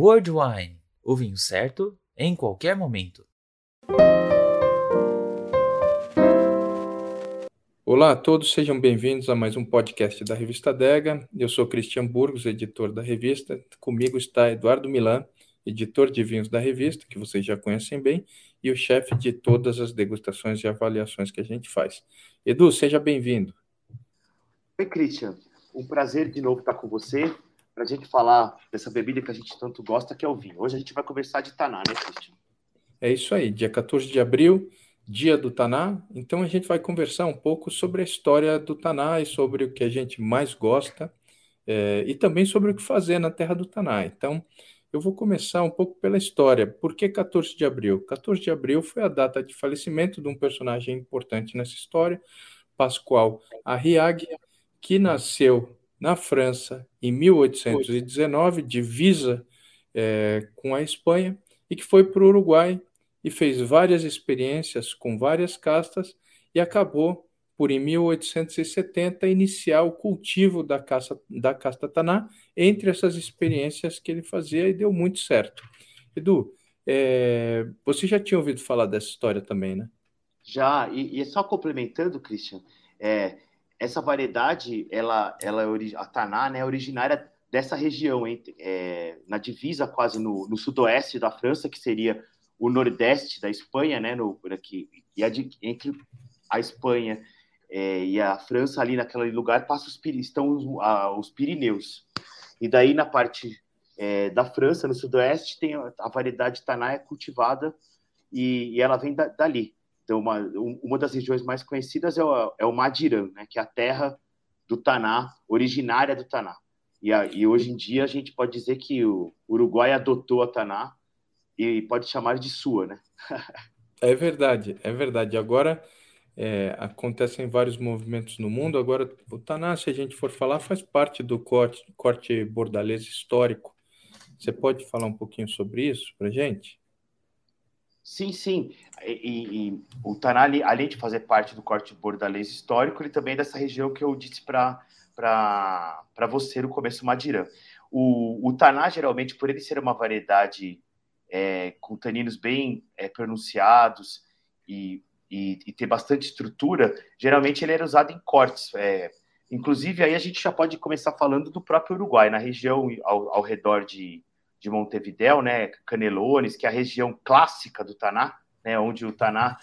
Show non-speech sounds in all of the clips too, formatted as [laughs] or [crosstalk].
World Wine, o vinho certo em qualquer momento. Olá a todos, sejam bem-vindos a mais um podcast da revista Dega. Eu sou Cristian Burgos, editor da revista. Comigo está Eduardo Milan, editor de vinhos da revista, que vocês já conhecem bem, e o chefe de todas as degustações e avaliações que a gente faz. Edu, seja bem-vindo. Oi, Christian. Um prazer de novo estar com você para a gente falar dessa bebida que a gente tanto gosta, que é o vinho. Hoje a gente vai conversar de Taná, né, Cristian? É isso aí, dia 14 de abril, dia do Taná. Então a gente vai conversar um pouco sobre a história do Taná e sobre o que a gente mais gosta é, e também sobre o que fazer na terra do Taná. Então eu vou começar um pouco pela história. Por que 14 de abril? 14 de abril foi a data de falecimento de um personagem importante nessa história, Pascoal Arriague, que nasceu na França em 1819, divisa é, com a Espanha, e que foi para o Uruguai e fez várias experiências com várias castas e acabou por, em 1870, iniciar o cultivo da, caça, da casta Taná entre essas experiências que ele fazia e deu muito certo. Edu, é, você já tinha ouvido falar dessa história também, né? Já, e, e só complementando, Christian, é, essa variedade, ela, ela é a Taná, né, é originária dessa região, é, na divisa quase no, no, sudoeste da França, que seria o nordeste da Espanha, né, no, aqui, e a entre a Espanha é, e a França, ali naquele lugar, passa os, estão os, a, os Pirineus. E daí, na parte é, da França, no sudoeste, tem a, a variedade Taná é cultivada e, e ela vem da, dali. Então, uma, uma das regiões mais conhecidas é o, é o Madirã, né, que é a terra do Taná, originária do Taná. E, a, e, hoje em dia a gente pode dizer que o Uruguai adotou a Taná e pode chamar de sua, né? é verdade, é verdade. Agora é, acontecem vários movimentos no mundo. Agora o Taná, se a gente for falar, faz parte do corte, corte bordalês histórico. Você pode falar um pouquinho sobre isso para gente? Sim, sim. E, e, o Taná, além de fazer parte do corte bordalês histórico, ele também é dessa região que eu disse para você no começo, Madirã. O, o Taná, geralmente, por ele ser uma variedade é, com taninos bem é, pronunciados e, e, e, ter bastante estrutura, geralmente ele era usado em cortes. É, inclusive, aí a gente já pode começar falando do próprio Uruguai, na região ao, ao redor de, de Montevidéu, né, Canelones, que é a região clássica do Taná, né, onde o Taná,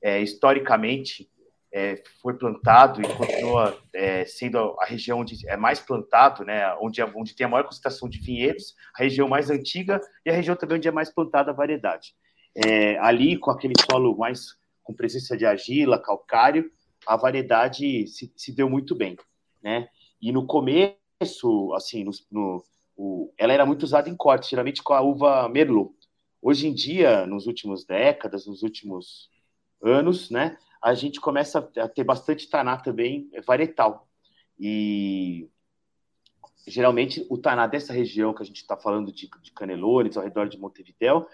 é, historicamente, é, foi plantado e continua é, sendo a região onde é mais plantado, né, onde, é, onde tem a maior concentração de vinhedos, a região mais antiga e a região também onde é mais plantada a variedade. É, ali, com aquele solo mais com presença de argila, calcário, a variedade se, se deu muito bem, né? E no começo, assim, no, no o, ela era muito usada em corte, geralmente com a uva Merlot. Hoje em dia, nos últimos décadas, nos últimos anos, né, a gente começa a ter bastante taná também varietal. E geralmente o taná dessa região que a gente está falando de, de Canelones, ao redor de Montevidéu,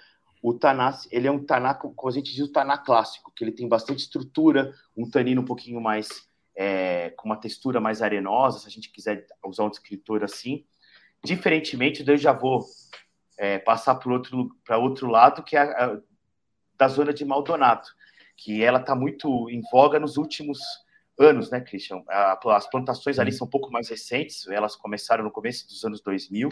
o taná, ele é um taná, como a gente diz, o taná clássico, que ele tem bastante estrutura, um tanino um pouquinho mais, é, com uma textura mais arenosa, se a gente quiser usar um descritor assim, Diferentemente, eu já vou é, passar para outro, outro lado, que é a, a, da zona de Maldonado, que ela está muito em voga nos últimos anos, né, Christian? As plantações ali são um pouco mais recentes, elas começaram no começo dos anos 2000,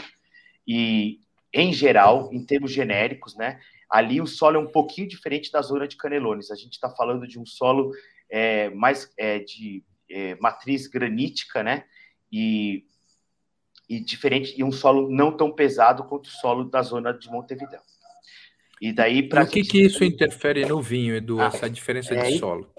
e, em geral, em termos genéricos, né, ali o solo é um pouquinho diferente da zona de Canelones. A gente está falando de um solo é, mais é, de é, matriz granítica, né, e e diferente e um solo não tão pesado quanto o solo da zona de Montevideo. E daí para o que gente... que isso interfere no vinho, Edu? Ah, essa diferença é, de solo?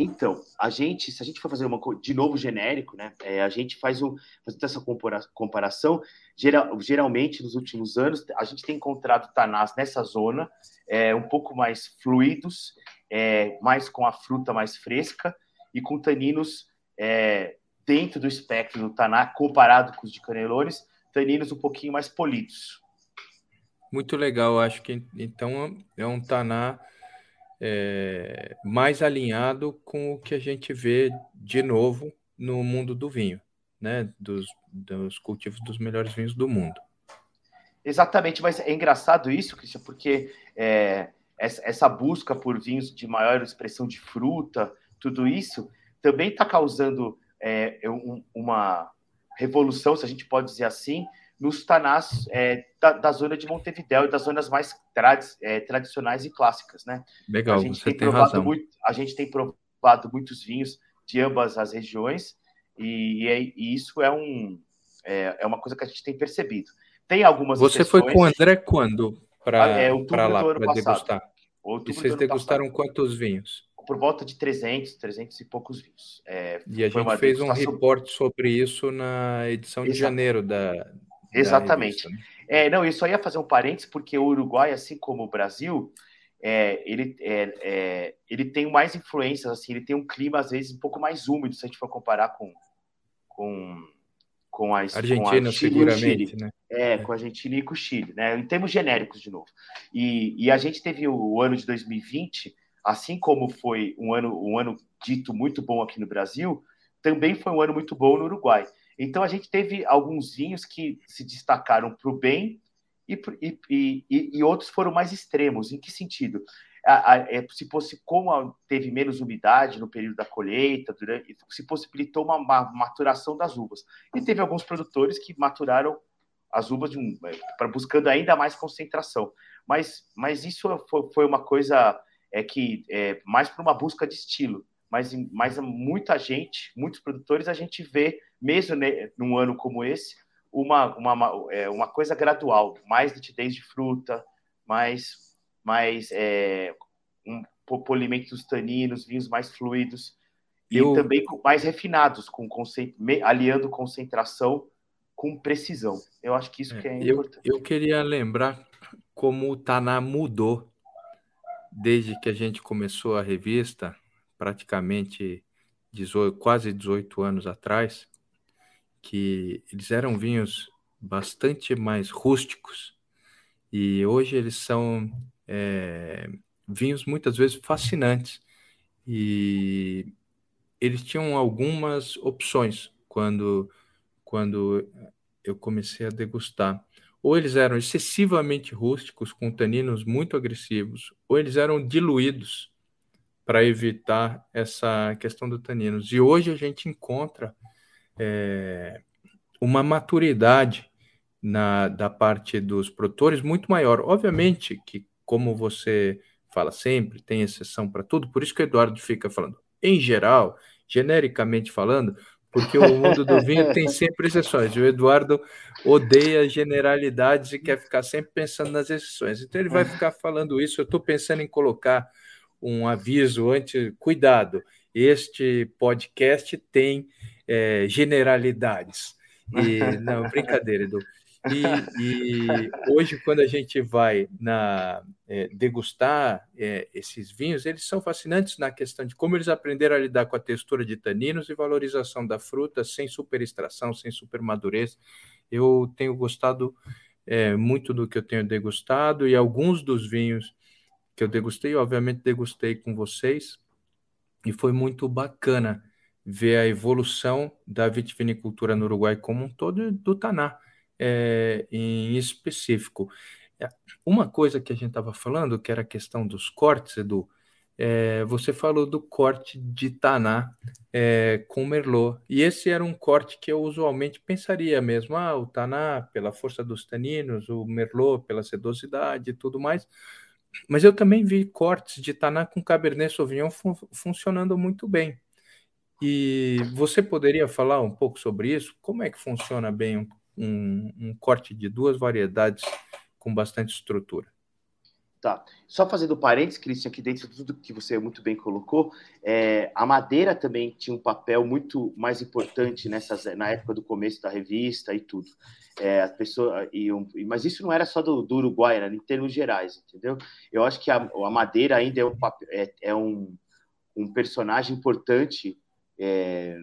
Então, a gente, se a gente for fazer uma de novo genérico, né? É, a gente faz um fazendo essa comparação. Geral, geralmente nos últimos anos a gente tem encontrado tanás nessa zona é, um pouco mais fluidos, é, mais com a fruta mais fresca e com taninos é, dentro do espectro do Taná, comparado com os de Canelones, taninos um pouquinho mais polidos. Muito legal, acho que então é um Taná é, mais alinhado com o que a gente vê de novo no mundo do vinho, né? Dos, dos cultivos dos melhores vinhos do mundo. Exatamente, mas é engraçado isso, Cristian, porque é, essa busca por vinhos de maior expressão de fruta, tudo isso, também está causando é, um, uma revolução, se a gente pode dizer assim, nos tanás é, da, da, zona de Montevidéu e das zonas mais tradi é, tradicionais e clássicas, né? Legal, a gente tem, tem razão. Muito, a gente tem provado muitos vinhos de ambas as regiões e, e, é, e isso é, um, é, é, uma coisa que a gente tem percebido. Tem algumas Você foi com o André quando para ah, é, lá, para degustar? Outubro e vocês degustaram passado. quantos vinhos? Por volta de 300, 300 e poucos vinhos. É, e a gente fez um report sobre isso na edição de janeiro da, Exatamente. Da revista, né? é, não, eu só ia fazer um parênteses, porque o Uruguai, assim como o Brasil, é, ele, é, é, ele tem mais influências, assim, ele tem um clima, às vezes, um pouco mais úmido, se a gente for comparar com, com, com a Argentina, com a seguramente, né? É, com a Argentina e com o Chile, né? Em termos genéricos, de novo. E, e a gente teve o ano de 2020, assim como foi um ano, um ano dito muito bom aqui no Brasil, também foi um ano muito bom no Uruguai. Então a gente teve alguns vinhos que se destacaram para o bem e, e, e, e, outros foram mais extremos. Em que sentido? A, a, é, se fosse como teve menos umidade no período da colheita, durante, se possibilitou uma, uma, maturação das uvas. E teve alguns produtores que maturaram as uvas um, é, para buscando ainda mais concentração. Mas, mas isso foi, foi uma coisa é que é, mais para uma busca de estilo. Mas, mas muita gente, muitos produtores, a gente vê, mesmo né, num ano como esse, uma, uma, é, uma coisa gradual, mais nitidez de fruta, mais, mais é, um polimento dos taninos, vinhos mais fluidos e Eu... também mais refinados, com aliando concentração com precisão. Eu acho que isso é, que é importante. Eu, eu queria lembrar como o Taná mudou desde que a gente começou a revista, praticamente 18, quase 18 anos atrás, que eles eram vinhos bastante mais rústicos e hoje eles são é, vinhos muitas vezes fascinantes e eles tinham algumas opções quando quando eu comecei a degustar. Ou eles eram excessivamente rústicos, com taninos muito agressivos, ou eles eram diluídos para evitar essa questão do taninos. E hoje a gente encontra é, uma maturidade na, da parte dos produtores muito maior. Obviamente que, como você fala sempre, tem exceção para tudo, por isso que o Eduardo fica falando, em geral, genericamente falando, porque o mundo do vinho tem sempre exceções. O Eduardo odeia generalidades e quer ficar sempre pensando nas exceções. Então ele vai ficar falando isso. Eu estou pensando em colocar um aviso antes, cuidado. Este podcast tem é, generalidades. E, não, [laughs] brincadeira, Edu. E, e, hoje, quando a gente vai na, é, degustar é, esses vinhos, eles são fascinantes na questão de como eles aprenderam a lidar com a textura de taninos e valorização da fruta sem superextração, sem supermadurez. Eu tenho gostado é, muito do que eu tenho degustado e alguns dos vinhos que eu degustei, obviamente degustei com vocês e foi muito bacana ver a evolução da vitivinicultura no Uruguai como um todo e do Taná é, em específico. É, uma coisa que a gente estava falando, que era a questão dos cortes, Edu, é, você falou do corte de Taná é, com Merlot, e esse era um corte que eu usualmente pensaria mesmo, ah, o Taná pela força dos taninos, o Merlot pela sedosidade e tudo mais, mas eu também vi cortes de Taná com Cabernet Sauvignon fun funcionando muito bem. E você poderia falar um pouco sobre isso? Como é que funciona bem um, um, um corte de duas variedades com bastante estrutura? Tá. Só fazendo parênteses, Cristian, aqui dentro de tudo que você muito bem colocou, é, a madeira também tinha um papel muito mais importante nessas, na época do começo da revista e tudo. É, a pessoa, e mas isso não era só do, do, Uruguai, era em termos gerais, entendeu? Eu acho que a, a madeira ainda é um, é, é um, um personagem importante é,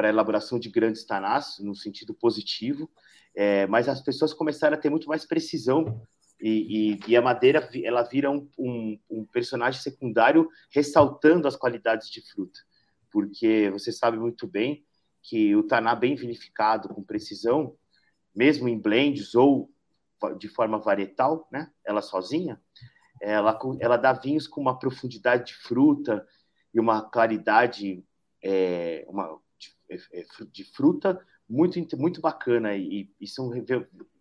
para a elaboração de grandes tanás, no sentido positivo, é, mas as pessoas começaram a ter muito mais precisão e, e, e a madeira ela vira um, um, um, personagem secundário ressaltando as qualidades de fruta, porque você sabe muito bem que o taná bem vinificado com precisão, mesmo em blends ou de forma varietal, né? Ela sozinha, ela, ela dá vinhos com uma profundidade de fruta e uma claridade é, uma, de, é, é, de, fruta muito, muito bacana e, e são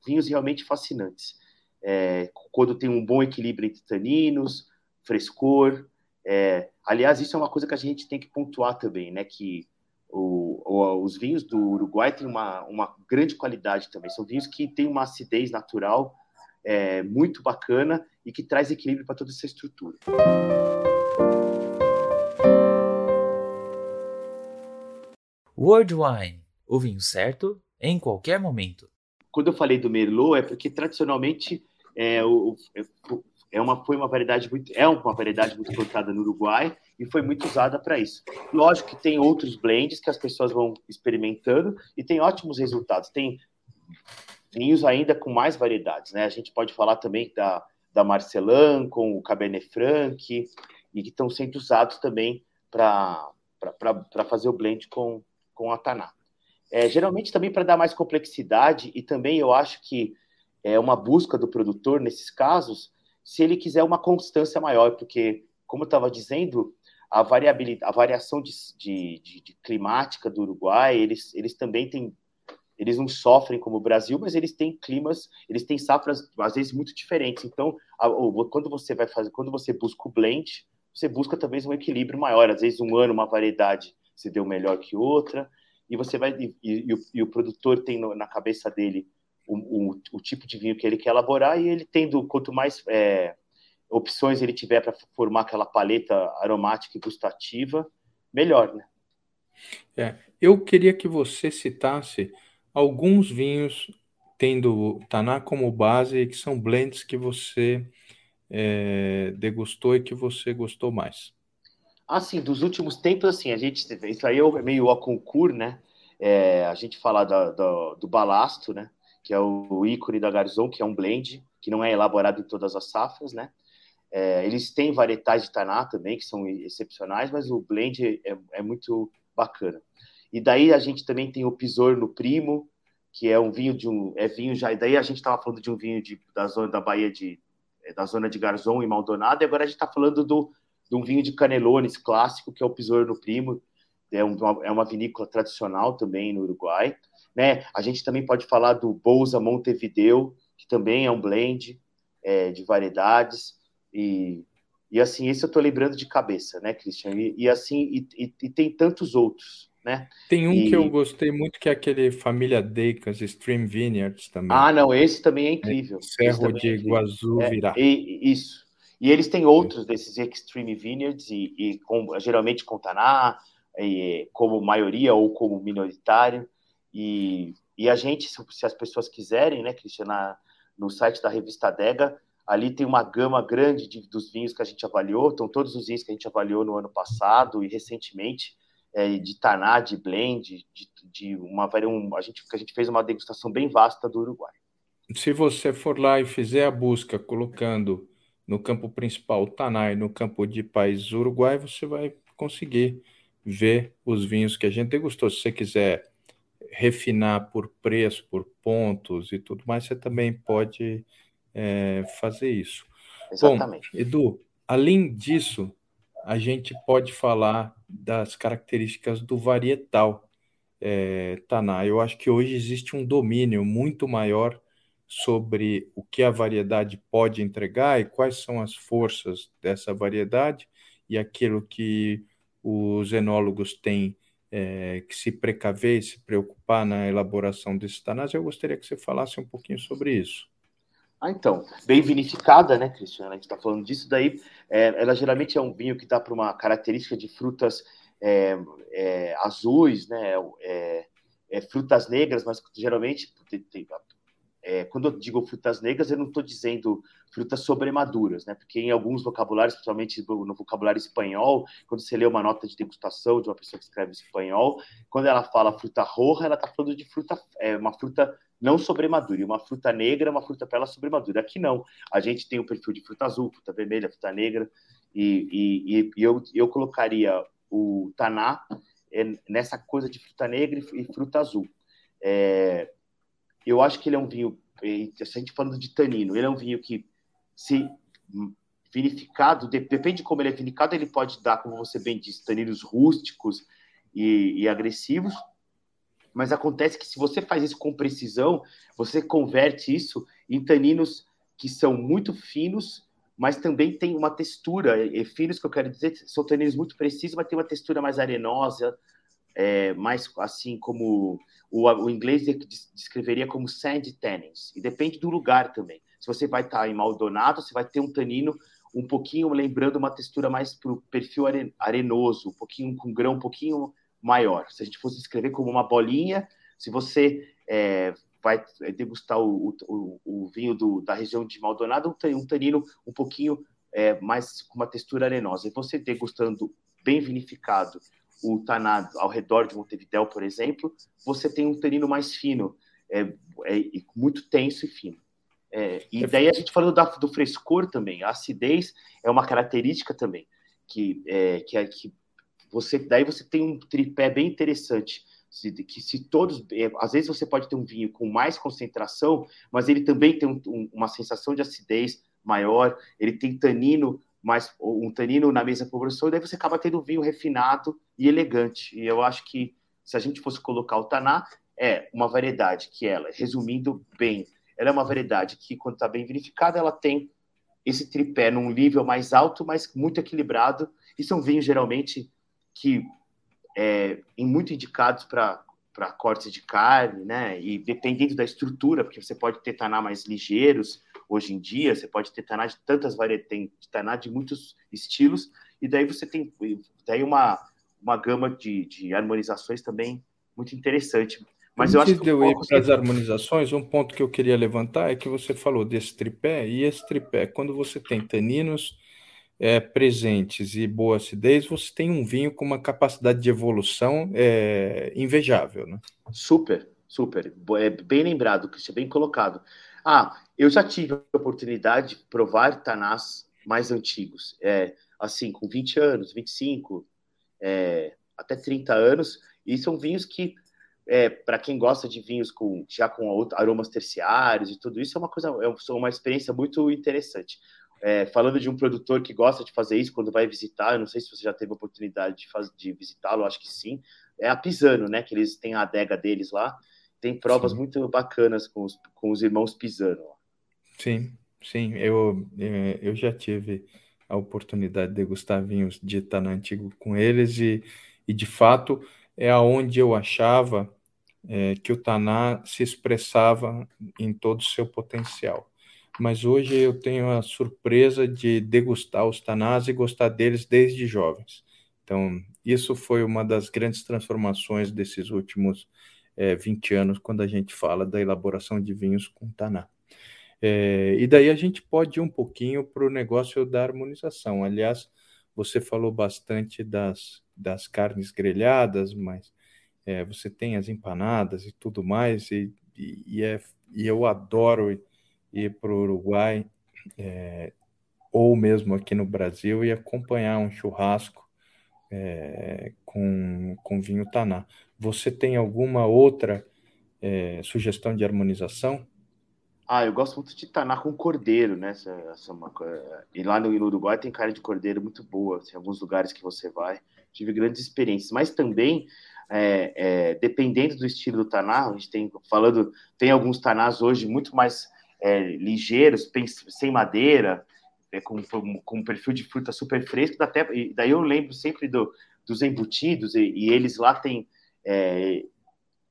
vinhos realmente fascinantes. É, quando tem um bom equilíbrio entre taninos, frescor. É, aliás, isso é uma coisa que a gente tem que pontuar também, né? Que o, o, os vinhos do Uruguai têm uma, uma grande qualidade também. São vinhos que têm uma acidez natural é, muito bacana e que traz equilíbrio para toda essa estrutura. World Wine, o vinho certo em qualquer momento. Quando eu falei do Merlot, é porque tradicionalmente é, é, é uma, foi uma variedade muito, é uma variedade muito plantada no Uruguai e foi muito usada para isso. Lógico que tem outros blends que as pessoas vão experimentando e tem ótimos resultados. Tem vinhos ainda com mais variedades, né? A gente pode falar também da, da Marcelan com o Cabernet Franc e que estão sendo usados também para fazer o blend com, com a Taná. É, geralmente também para dar mais complexidade e também eu acho que é uma busca do produtor nesses casos, se ele quiser uma constância maior, porque como eu estava dizendo, a variabilidade, a variação de, de, de, de, climática do Uruguai, eles, eles também têm, eles não sofrem como o Brasil, mas eles têm climas, eles têm safras às vezes muito diferentes. Então, a, quando você vai fazer, quando você busca o blend, você busca talvez um equilíbrio maior. Às vezes um ano uma variedade se deu melhor que outra, e você vai e, e, o, e o, produtor tem no, na cabeça dele o, o, o, tipo de vinho que ele quer elaborar e ele tendo quanto mais é, opções ele tiver para formar aquela paleta aromática e gustativa, melhor, né? É, eu queria que você citasse alguns vinhos tendo Taná como base que são blends que você é, degustou e que você gostou mais. Assim, dos últimos tempos, assim, a gente isso aí é meio a concurso, né? É, a gente fala da, do, balasto, né? Que é o ícone da Garzon, que é um blend que não é elaborado em todas as safras, né? É, eles têm varietais de Taná também, que são excepcionais, mas o blend é, é, muito bacana. E daí a gente também tem o Pisor no Primo, que é um vinho de um. É vinho já. E daí a gente estava falando de um vinho de, da zona da Bahia de. É, da zona de Garzon e Maldonado, e agora a gente está falando do, de um vinho de canelones clássico, que é o Pisor no Primo. É, um, é uma vinícola tradicional também no Uruguai. Né? A gente também pode falar do Bolsa Montevideo, que também é um blend é, de variedades. E, e assim, esse eu estou lembrando de cabeça, né, Christian? E, e assim, e, e, e, tem tantos outros, né? Tem um que eu gostei muito, que é aquele Família Deicas, Stream Vineyards também. Ah, não, esse também é incrível. É, Cerro de é Iguazu é, Virá. isso. E eles têm outros desses Extreme Vineyards, e, e com, geralmente com Taná, e, como maioria ou como minoritário. E, e a gente, se, se as pessoas quiserem, né, Cristian, no site da revista Dega, Ali tem uma gama grande de, dos vinhos que a gente avaliou, então todos os vinhos que a gente avaliou no ano passado e recentemente, é, de Taná, de Blend, de, de uma um, a gente a gente fez uma degustação bem vasta do Uruguai. Se você for lá e fizer a busca colocando no campo principal Taná e no campo de país Uruguai, você vai conseguir ver os vinhos que a gente degustou. Se você quiser refinar por preço, por pontos e tudo mais, você também pode é, fazer isso. Exatamente. Bom, Edu, além disso, a gente pode falar das características do varietal é, Taná. Eu acho que hoje existe um domínio muito maior sobre o que a variedade pode entregar e quais são as forças dessa variedade e aquilo que os enólogos têm é, que se precaver e se preocupar na elaboração desses tanás. Eu gostaria que você falasse um pouquinho sobre isso. Ah, então, bem vinificada, né, Cristiana? A gente está falando disso daí. É, ela geralmente é um vinho que dá para uma característica de frutas é, é, azuis, né? É, é, frutas negras, mas geralmente tem, tem, é, quando eu digo frutas negras, eu não estou dizendo frutas sobremaduras, né? Porque em alguns vocabulários, principalmente no vocabulário espanhol, quando você lê uma nota de degustação de uma pessoa que escreve espanhol, quando ela fala fruta roja, ela está falando de fruta, é, uma fruta não sobremadura. E uma fruta negra, uma fruta para ela sobremadura. Aqui não. A gente tem o perfil de fruta azul, fruta vermelha, fruta negra. E, e, e eu, eu colocaria o taná é, nessa coisa de fruta negra e fruta azul. É, eu acho que ele é um vinho a gente falando de tanino, ele é um vinho que, se vinificado, depende de como ele é vinificado, ele pode dar, como você bem disse, taninos rústicos e, e agressivos, mas acontece que se você faz isso com precisão, você converte isso em taninos que são muito finos, mas também tem uma textura, e finos que eu quero dizer, são taninos muito precisos, mas tem uma textura mais arenosa, é, mais assim como o, o, inglês descreveria como sand tannins, e depende do lugar também. Se você vai estar em Maldonado, você vai ter um tanino um pouquinho lembrando uma textura mais para o perfil arenoso, um pouquinho com grão um pouquinho maior. Se a gente fosse escrever como uma bolinha, se você é, vai degustar o, o, o vinho do, da região de Maldonado, um tanino um pouquinho é, mais com uma textura arenosa. E você degustando bem vinificado o taná ao redor de Montevidéu, por exemplo, você tem um tanino mais fino, é, é muito tenso e fino. É, e daí a gente falando da, do frescor também, a acidez é uma característica também que é, que, é, que você daí você tem um tripé bem interessante que se todos é, às vezes você pode ter um vinho com mais concentração, mas ele também tem um, um, uma sensação de acidez maior, ele tem tanino mais um tanino na mesma proporção, e daí você acaba tendo vinho refinado e elegante. E eu acho que se a gente fosse colocar o taná é uma variedade que ela, resumindo bem, ela é uma variedade que, quando está bem verificada, ela tem esse tripé num nível mais alto, mas muito equilibrado. E são vinhos, geralmente, que é, muito indicados para para cortes de carne, né? E dependendo da estrutura, porque você pode ter taná mais ligeiros hoje em dia, você pode ter taná de tantas variedades, tem taná de muitos estilos, e daí você tem daí uma, uma gama de, de harmonizações também muito interessante. Mas eu acho que. Um pouco... para as harmonizações, um ponto que eu queria levantar é que você falou desse tripé, e esse tripé, quando você tem taninos é, presentes e boa acidez, você tem um vinho com uma capacidade de evolução é, invejável, né? Super, super. É bem lembrado, Cristian, bem colocado. Ah, eu já tive a oportunidade de provar tanás mais antigos, é, assim, com 20 anos, 25, é, até 30 anos, e são vinhos que é, para quem gosta de vinhos com já com aromas terciários e tudo isso é uma coisa é uma experiência muito interessante. É, falando de um produtor que gosta de fazer isso quando vai visitar, eu não sei se você já teve a oportunidade de, de visitá-lo, acho que sim. É a Pisano, né? Que eles têm a adega deles lá. Tem provas sim. muito bacanas com os, com os irmãos Pisano. Sim, sim. Eu, é, eu já tive a oportunidade de degustar vinhos de Itana Antigo com eles e, e de fato é aonde eu achava é, que o Taná se expressava em todo o seu potencial. Mas hoje eu tenho a surpresa de degustar os Tanás e gostar deles desde jovens. Então, isso foi uma das grandes transformações desses últimos é, 20 anos, quando a gente fala da elaboração de vinhos com Taná. É, e daí a gente pode ir um pouquinho para o negócio da harmonização. Aliás, você falou bastante das, das carnes grelhadas, mas é, você tem as empanadas e tudo mais, e, e, e, é, e eu adoro ir para o Uruguai, é, ou mesmo aqui no Brasil, e acompanhar um churrasco com, com vinho Taná. Você tem alguma outra sugestão de harmonização? Ah, eu gosto muito de taná com cordeiro, né? Essa, essa uma, e lá no, Uruguai tem carne de cordeiro muito boa. Tem assim, alguns lugares que você vai. Tive grandes experiências. Mas também é, é, dependendo do estilo do taná, a gente tem falando, tem alguns tanás hoje muito mais é, ligeiros, sem madeira, é, com, com um perfil de fruta super fresco, até, daí eu lembro sempre do, dos embutidos, e, e eles lá têm é,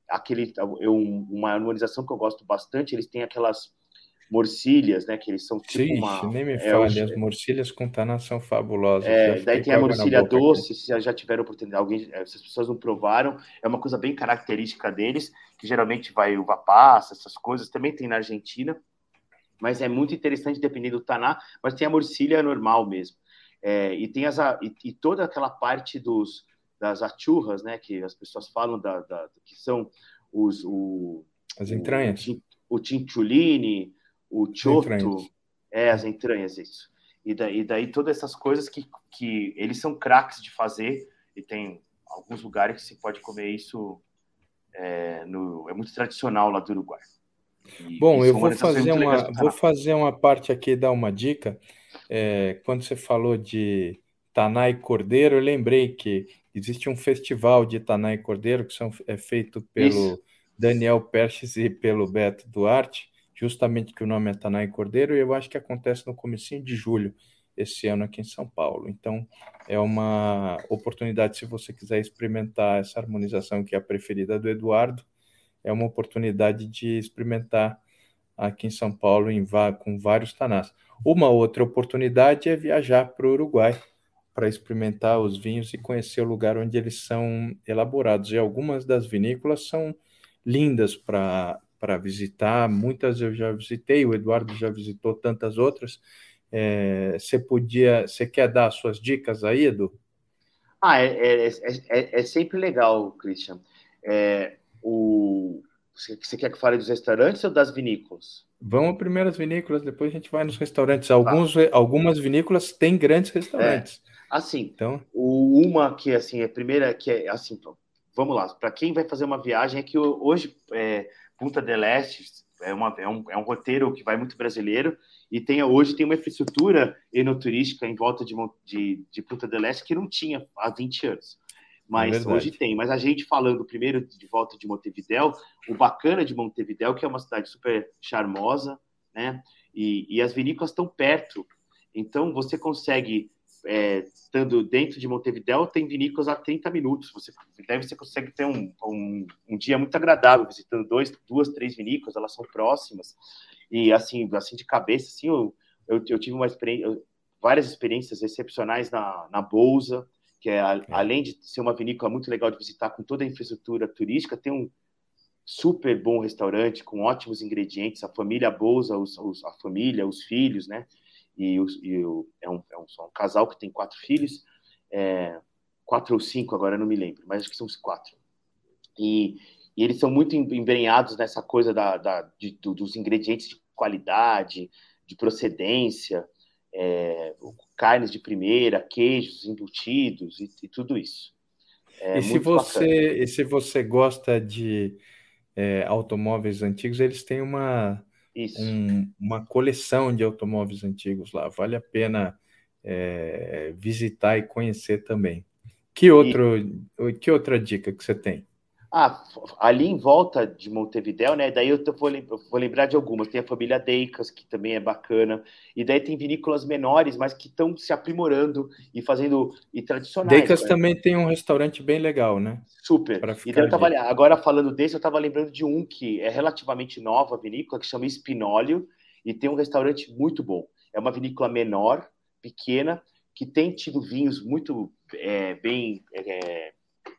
aquele, eu, uma harmonização que eu gosto bastante, eles têm aquelas morcilhas, né? Que eles são tipo Sim, uma. Nem me é, fale, as morcilhas com taná são fabulosas. É, daí tem a morcilha doce, se já tiveram oportunidade, alguém, se as pessoas não provaram, é uma coisa bem característica deles, que geralmente vai uva passa, essas coisas, também tem na Argentina, mas é muito interessante dependendo do taná, mas tem a morcilha normal mesmo. É, e tem as, e, e, toda aquela parte dos das achurras, né, que as pessoas falam da, da que são os o, as entranhas, o, tintuline, o choto, é, as entranhas, isso. E daí, e daí todas essas coisas que, que eles são craques de fazer, e tem alguns lugares que se pode comer isso, é, no, é muito tradicional lá do Uruguai. E, Bom, eu vou fazer, uma, vou fazer uma parte aqui, dar uma dica. É, quando você falou de Tanai Cordeiro, eu lembrei que existe um festival de Tanai Cordeiro que são, é feito pelo Isso. Daniel Perches e pelo Beto Duarte, justamente que o nome é Tanai Cordeiro, e eu acho que acontece no comecinho de julho esse ano aqui em São Paulo. Então, é uma oportunidade, se você quiser experimentar essa harmonização que é a preferida do Eduardo, é uma oportunidade de experimentar aqui em São Paulo em, com vários tanás. Uma outra oportunidade é viajar para o Uruguai para experimentar os vinhos e conhecer o lugar onde eles são elaborados. E algumas das vinícolas são lindas para visitar, muitas eu já visitei, o Eduardo já visitou tantas outras, é, você podia, você quer dar suas dicas aí, Edu? Ah, é, é, é, é sempre legal, Christian. o, você quer que fale dos restaurantes ou das vinícolas? Vamos primeiro às vinícolas, depois a gente vai nos restaurantes. Alguns, tá. Algumas vinícolas têm grandes restaurantes. Assim, então... o, uma que assim, é a primeira que é assim, vamos lá, para quem vai fazer uma viagem é que hoje é, Punta del Este é, uma, é, um, é um roteiro que vai muito brasileiro e tem, hoje tem uma infraestrutura enoturística em volta de, de, de Punta del Este que não tinha há 20 anos. Mas é hoje tem. Mas a gente falando primeiro de volta de Montevidéu, o bacana de Montevidéu, que é uma cidade super charmosa, né? E, e as vinícolas estão perto. Então você consegue, é, estando dentro de Montevidéu, tem vinícolas a 30 minutos. Você deve você consegue ter um, um, um dia muito agradável visitando dois, duas, três vinícolas, elas são próximas. E assim, assim de cabeça, assim, eu, eu, eu tive uma experiência, várias experiências excepcionais na, na Bolsa, que é, é, além de ser uma vinícola muito legal de visitar, com toda a infraestrutura turística, tem um super bom restaurante com ótimos ingredientes, a família Bolsa, os, os, a família, os filhos, né? E, os, e o, é, um, é um, um, casal que tem quatro filhos, é, quatro ou cinco, agora não me lembro, mas acho que são os quatro. E, e eles são muito embrenhados nessa coisa da, da de, do, dos ingredientes de qualidade, de procedência, é, carnes de primeira, queijos embutidos e, e tudo isso. É e, se você, e se você gosta de é, automóveis antigos, eles têm uma, um, uma coleção de automóveis antigos lá. Vale a pena é, visitar e conhecer também. Que, outro, e... que outra dica que você tem? Ah, ali em volta de Montevidéu, né? Daí eu vou, vou, lembrar de algumas. Tem a família Deicas, que também é bacana. E daí tem vinícolas menores, mas que estão se aprimorando e fazendo e tradicionais. Deicas né? também tem um restaurante bem legal, né? Super. E daí eu tava, agora falando desse, eu estava lembrando de um que é relativamente nova, a vinícola, que chama Espinólio, e tem um restaurante muito bom. É uma vinícola menor, pequena, que tem tido vinhos muito é, bem, é,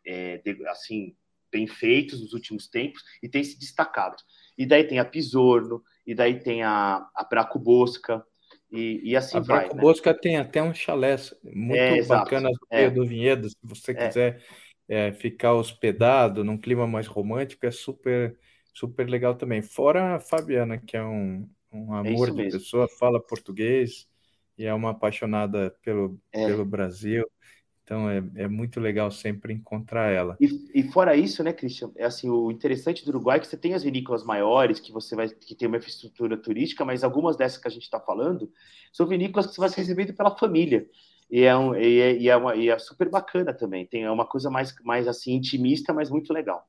é, assim, bem feitos nos últimos tempos e tem se destacado. E daí tem a Pisorno, e daí tem a, a Braco Bosca, e, e assim a vai. A Braco né? Bosca tem até um chalé muito é, bacana no meio é. do Vinhedo, se você é. quiser é, ficar hospedado num clima mais romântico, é super, super legal também. Fora a Fabiana, que é um, um é amor de pessoa, fala português e é uma apaixonada pelo, é. pelo Brasil. Então é, é muito legal sempre encontrar ela. E, e, fora isso, né, Christian? É assim, o interessante do Uruguai é que você tem as vinícolas maiores, que você vai que tem uma infraestrutura turística, mas algumas dessas que a gente está falando são vinícolas que você vai ser recebido pela família. E é, um, e é, e é, uma, e é super bacana também. Tem é uma coisa mais, mais assim, intimista, mas muito legal.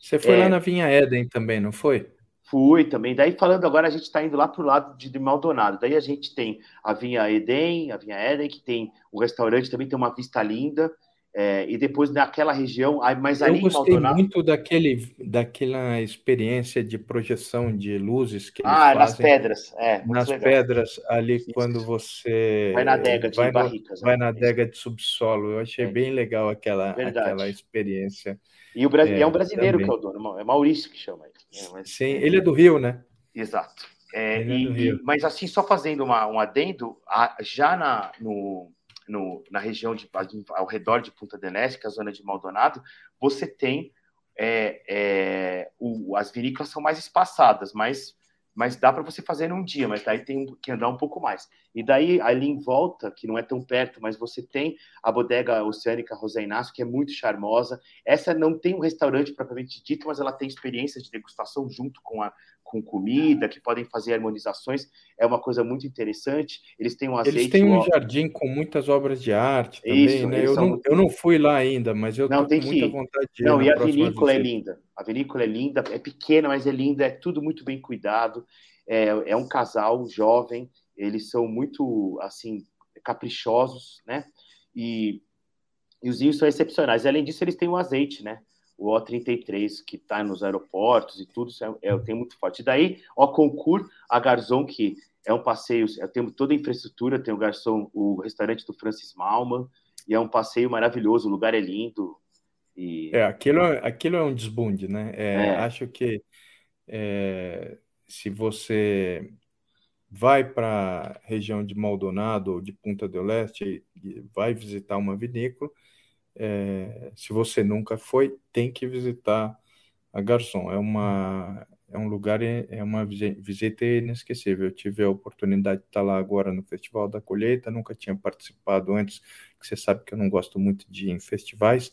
Você foi é... lá na Vinha Éden também, não foi? Fui também. Daí, falando agora, a gente está indo lá para o lado de, de, Maldonado. Daí a gente tem a Vinha Eden, a Vinha Eden, que tem o restaurante, também tem uma vista linda. É, e depois naquela região, mas ali Eu gostei muito daquele, daquela experiência de projeção de luzes que Ah, nas pedras, é. Nas legal. pedras, ali Isso. quando você. Vai na adega de vai barricas. No, né? Vai na adega de subsolo. Eu achei é. bem legal aquela, aquela experiência. E, o, é, é um brasileiro também. que é o dono, é Maurício que chama ele. É, mas, Sim, ele é do Rio, né? Exato. É, e, e, mas assim, só fazendo uma, um adendo, a, já na, no, no, na região de, ao redor de Punta del Este, que é a zona de Maldonado, você tem é, é, o, as vinícolas são mais espaçadas, mas mas dá para você fazer num dia, mas daí tem que andar um pouco mais. E daí, ali em volta, que não é tão perto, mas você tem a bodega oceânica José Inácio, que é muito charmosa. Essa não tem um restaurante propriamente dito, mas ela tem experiências de degustação junto com a com comida, que podem fazer harmonizações, é uma coisa muito interessante. Eles têm um azeite... Eles têm um jardim com muitas obras de arte também, Isso, né? Eu, não, eu não fui lá ainda, mas eu não, tenho muita vontade de ir. Não, e a vinícola é linda. A vinícola é linda, é pequena, mas é linda, é tudo muito bem cuidado. É, é um casal jovem, eles são muito, assim, caprichosos, né? E, e os vinhos são excepcionais. Além disso, eles têm o azeite, né? O O33 que está nos aeroportos e tudo, isso é, é, tem muito forte. E daí, o Concur, a Garzon, que é um passeio, eu tenho toda a infraestrutura, tem o garçom, o restaurante do Francis Malman, e é um passeio maravilhoso, o lugar é lindo. E... É, aquilo, aquilo é um desbunde, né? É, é. Acho que é, se você vai para a região de Maldonado ou de Punta del Leste e vai visitar uma vinícola, é, se você nunca foi, tem que visitar a Garçom. É uma é um lugar é uma visita inesquecível. Eu tive a oportunidade de estar lá agora no Festival da Colheita, nunca tinha participado antes, que você sabe que eu não gosto muito de ir em festivais,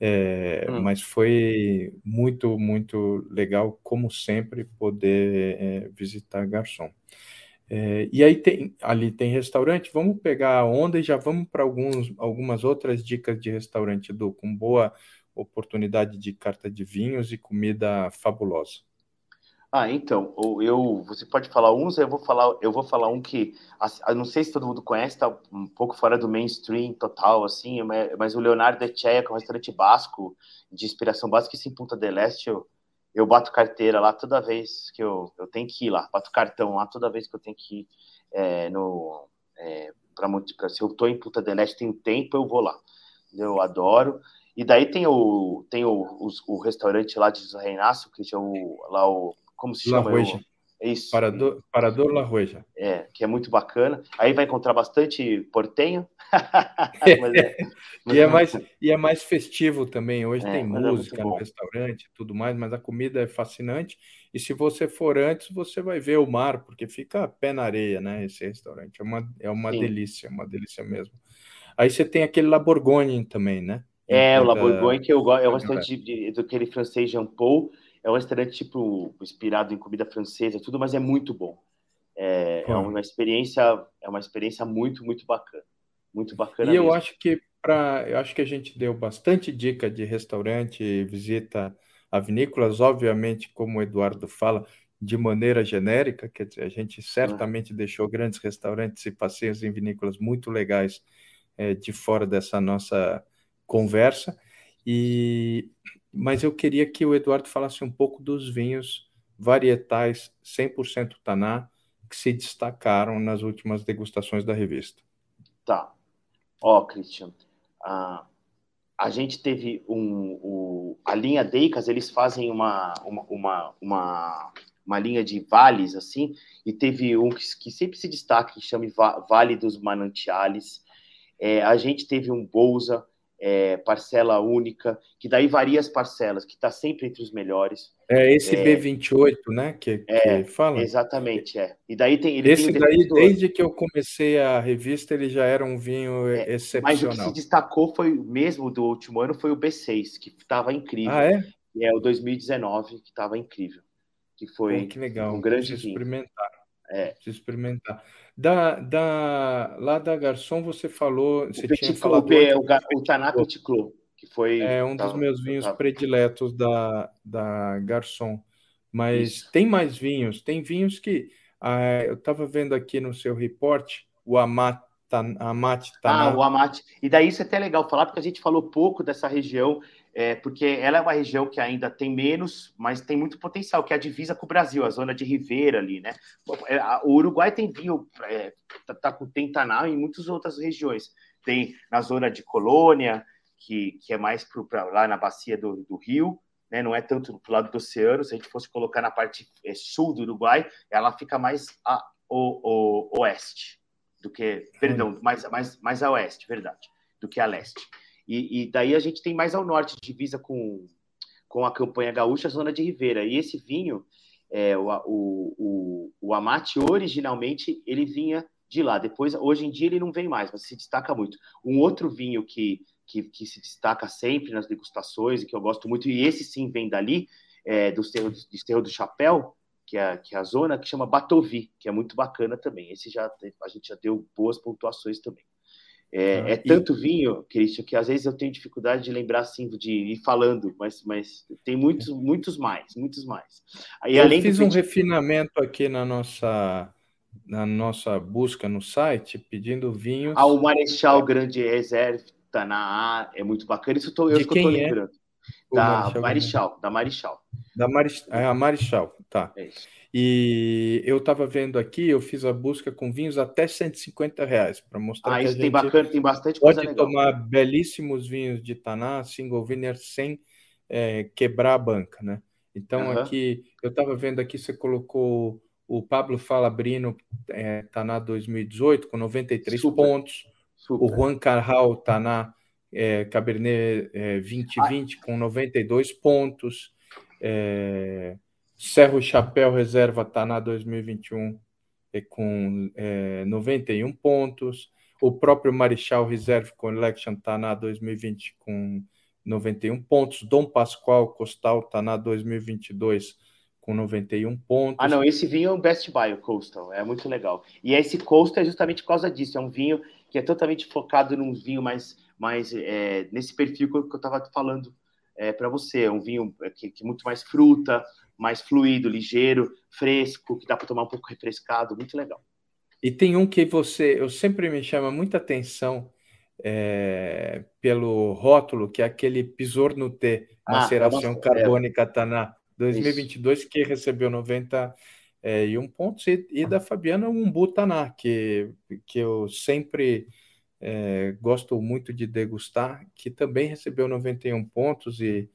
é, hum. mas foi muito, muito legal, como sempre, poder é, visitar Garçom. É, e aí tem, ali tem restaurante, vamos pegar a onda e já vamos para algumas outras dicas de restaurante, do com boa oportunidade de carta de vinhos e comida fabulosa. Ah, então, eu, você pode falar uns, eu vou falar, eu vou falar um que, não sei se todo mundo conhece, tá um pouco fora do mainstream total, assim, mas o Leonardo Echeia, que é um restaurante basco, de inspiração basca, isso em Punta del Este, eu, eu bato carteira lá toda vez que eu, eu tenho que ir lá, bato cartão lá toda vez que eu tenho que ir é, no. É, pra, pra, se eu tô em Puta del Este, tenho tempo, eu vou lá. Eu adoro. E daí tem o, tem o, o, o restaurante lá de José Inácio, que é o, lá o. Como se chama? La Isso. Parador, Parador La Rueja. É, que é muito bacana. Aí vai encontrar bastante portenho, [laughs] é, e, é mais, e é mais festivo também. Hoje é, tem é música no restaurante e tudo mais, mas a comida é fascinante. E se você for antes, você vai ver o mar, porque fica pé na areia, né? Esse restaurante. É uma, é uma delícia, uma delícia mesmo. Aí você tem aquele Laborgone também, né? É, o Laborgone que eu gosto, é um restaurante de, do aquele francês Jean Paul. É um restaurante tipo inspirado em comida francesa, tudo, mas é muito bom. É, é uma experiência, é uma experiência muito, muito bacana. Muito bacana. E eu acho que para, eu acho que a gente deu bastante dica de restaurante, visita a vinícolas, obviamente, como o Eduardo fala, de maneira genérica, quer dizer, a gente certamente deixou grandes restaurantes e passeios em vinícolas muito legais é, de fora dessa nossa conversa. E mas eu queria que o Eduardo falasse um pouco dos vinhos varietais 100% Taná que se destacaram nas últimas degustações da revista. Tá. Ó, Christian, a, a gente teve um, o, a linha Deicas, eles fazem uma, uma, uma, uma, uma linha de vales, assim, e teve um que, que sempre se destaca, que chama Vale dos Manantiales. É, a gente teve um Bolsa, é, parcela única, que daí varia as parcelas, que está sempre entre os melhores. É esse é, B28, né? Que, é, que fala. Exatamente, é. E daí tem. Ele esse tem daí, desde que eu comecei a revista, ele já era um vinho é, excepcional. Mas o que se destacou foi mesmo do último ano foi o B6, que estava incrível. Ah, é? E é o 2019, que estava incrível. Que foi que legal. um grande vinho. experimentar. É. Preciso experimentar. Da, da, lá da Garçom, você falou. Você o tinha falado. O, o, o Tanaka Ticlô, que foi. É um dos meus vinhos tava... prediletos da, da Garçom. Mas Isso. tem mais vinhos. Tem vinhos que. Ah, eu estava vendo aqui no seu report o Amat Amate Ah, o Amate. E daí isso é até legal falar, porque a gente falou pouco dessa região é, porque ela é uma região que ainda tem menos, mas tem muito potencial, que é a divisa com o Brasil, a zona de Ribeira ali, né? É, o Uruguai tem vinho, é, tá, tá, tem Taná em muitas outras regiões. Tem na zona de Colônia, que, que é mais para lá na bacia do, do Rio, né? não é tanto pro lado do oceano. Se a gente fosse colocar na parte é, sul do Uruguai, ela fica mais a o, o, oeste do que, perdão, mais, mais, mais a oeste, verdade, do que a leste. E, e, daí a gente tem mais ao norte, divisa com, com a campanha gaúcha, zona de Ribeira. E esse vinho, é, o, o, o, o Amate originalmente ele vinha de lá. Depois, hoje em dia ele não vem mais, mas se destaca muito. Um outro vinho que, que, que se destaca sempre nas degustações e que eu gosto muito, e esse sim vem dali, é, do Cerro do, Cerro do Chapéu, que é, que é a zona, que chama Batovi, que é muito bacana também. Esse já a gente já deu boas pontuações também. É, ah, é tanto e... vinho, Christian, que às vezes eu tenho dificuldade de lembrar assim, de ir falando, mas, mas tem muitos, muitos mais, muitos mais. Aí, eu além fiz um refinamento aqui na nossa, na nossa busca no site, pedindo vinhos. Ah, o Marechal Grande Reserve tá na A, é muito bacana. Isso eu tô, eu estou é? lembrando. Da Marechal, Marechal, da Marechal. Da Marechal, é a Marechal, tá. É isso. E eu estava vendo aqui, eu fiz a busca com vinhos até 150 reais para mostrar ah, gente tem, bacana, tem bastante pode coisa tomar legal. belíssimos vinhos de Taná, single vineyard, sem é, quebrar a banca, né? Então uhum. aqui, eu estava vendo aqui, você colocou o Pablo Falabrino é, Taná 2018 com 93 Super. pontos, Super. o Juan Carral Taná é, Cabernet é, 2020 ah. com 92 pontos, é, Cerro Chapéu Reserva está na 2021 é, com é, 91 pontos. O próprio Marechal Reserve Collection está na 2020 com 91 pontos. Dom Pascoal Costal está na 2022 com 91 pontos. Ah, não, esse vinho é um Best Buy, o Coastal, é muito legal. E esse Coastal é justamente por causa disso, é um vinho que é totalmente focado num vinho mais, mais é, nesse perfil que eu estava falando é, para você, é um vinho que, que muito mais fruta, mais fluido, ligeiro, fresco, que dá para tomar um pouco refrescado, muito legal. E tem um que você, eu sempre me chama muita atenção é, pelo rótulo, que é aquele Pisor no T, maceração ah, carbônica na 2022, Isso. que recebeu 91 é, pontos, e, e da Fabiana um Butaná, que, que eu sempre é, gosto muito de degustar, que também recebeu 91 pontos e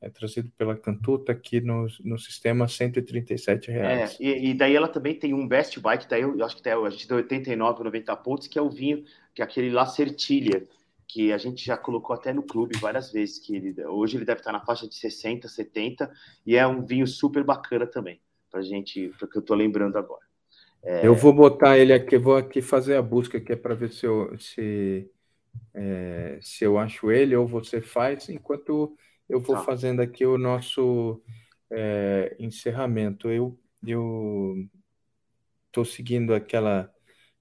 é trazido pela Cantuta aqui no, no sistema 137 reais. É, e, e, daí ela também tem um Best Buy, que daí eu, acho que tá, a gente deu 89, 90 pontos, que é o vinho, que é aquele La Sertilha, que a gente já colocou até no clube várias vezes, que ele, hoje ele deve estar na faixa de 60, 70, e é um vinho super bacana também, pra gente, porque eu tô lembrando agora. É... Eu vou botar ele aqui, vou aqui fazer a busca aqui é para ver se eu, se, é, se eu acho ele ou você faz, enquanto eu vou tá. fazendo aqui o nosso é, encerramento. Eu estou seguindo aquela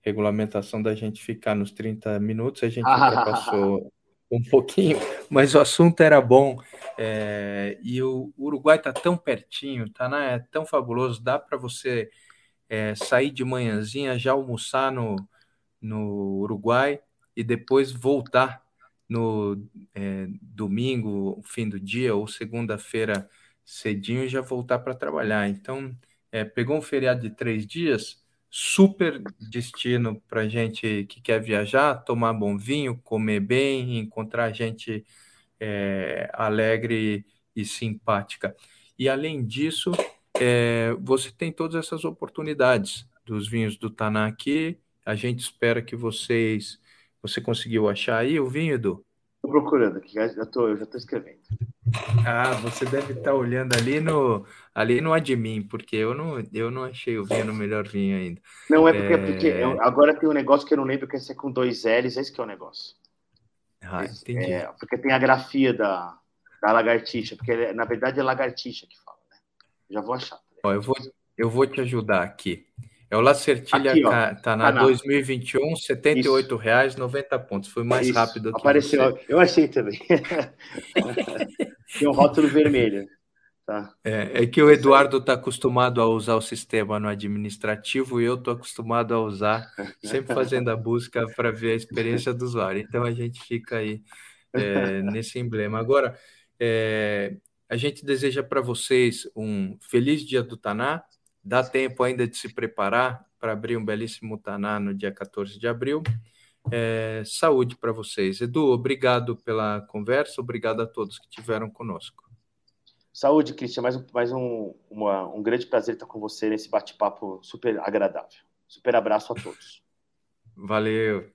regulamentação da gente ficar nos 30 minutos, a gente [laughs] passou um pouquinho, mas o assunto era bom. É, e o Uruguai está tão pertinho, tá, né? é tão fabuloso, dá para você é, sair de manhãzinha, já almoçar no, no Uruguai e depois voltar no é, domingo, fim do dia, ou segunda-feira cedinho e já voltar para trabalhar. Então, é, pegou um feriado de três dias, super destino para gente que quer viajar, tomar bom vinho, comer bem, encontrar gente é, alegre e simpática. E além disso, é, você tem todas essas oportunidades dos vinhos do Taná aqui. A gente espera que vocês você conseguiu achar aí o vinho, Edu? Estou procurando aqui, já tô, eu já estou escrevendo. Ah, você deve estar tá olhando ali no ali no admin, porque eu não, eu não achei o vinho no melhor vinho ainda. Não, é porque, é... porque eu, agora tem um negócio que eu não lembro que é com dois L's, esse que é o negócio. Ah, entendi. É, porque tem a grafia da, da lagartixa, porque na verdade é lagartixa que? Já vou achar. Ó, eu, vou, eu vou te ajudar aqui. É o Lacertilha Aqui, ó, tá na 2021, R$ 78,90 90 pontos. Foi mais Isso. rápido que Apareceu. Você. Eu achei também. Tem um rótulo vermelho. Tá. É, é, que o Eduardo está acostumado a usar o sistema no administrativo e eu estou acostumado a usar, sempre fazendo a busca para ver a experiência do usuário. Então a gente fica aí é, nesse emblema. Agora, é, a gente deseja para vocês um feliz dia do Taná, Dá tempo ainda de se preparar para abrir um belíssimo Taná no dia 14 de abril. É, saúde para vocês. Edu, obrigado pela conversa, obrigado a todos que tiveram conosco. Saúde, Cristian. Mais, um, mais um, uma, um grande prazer estar com você nesse bate-papo super agradável. Super abraço a todos. Valeu.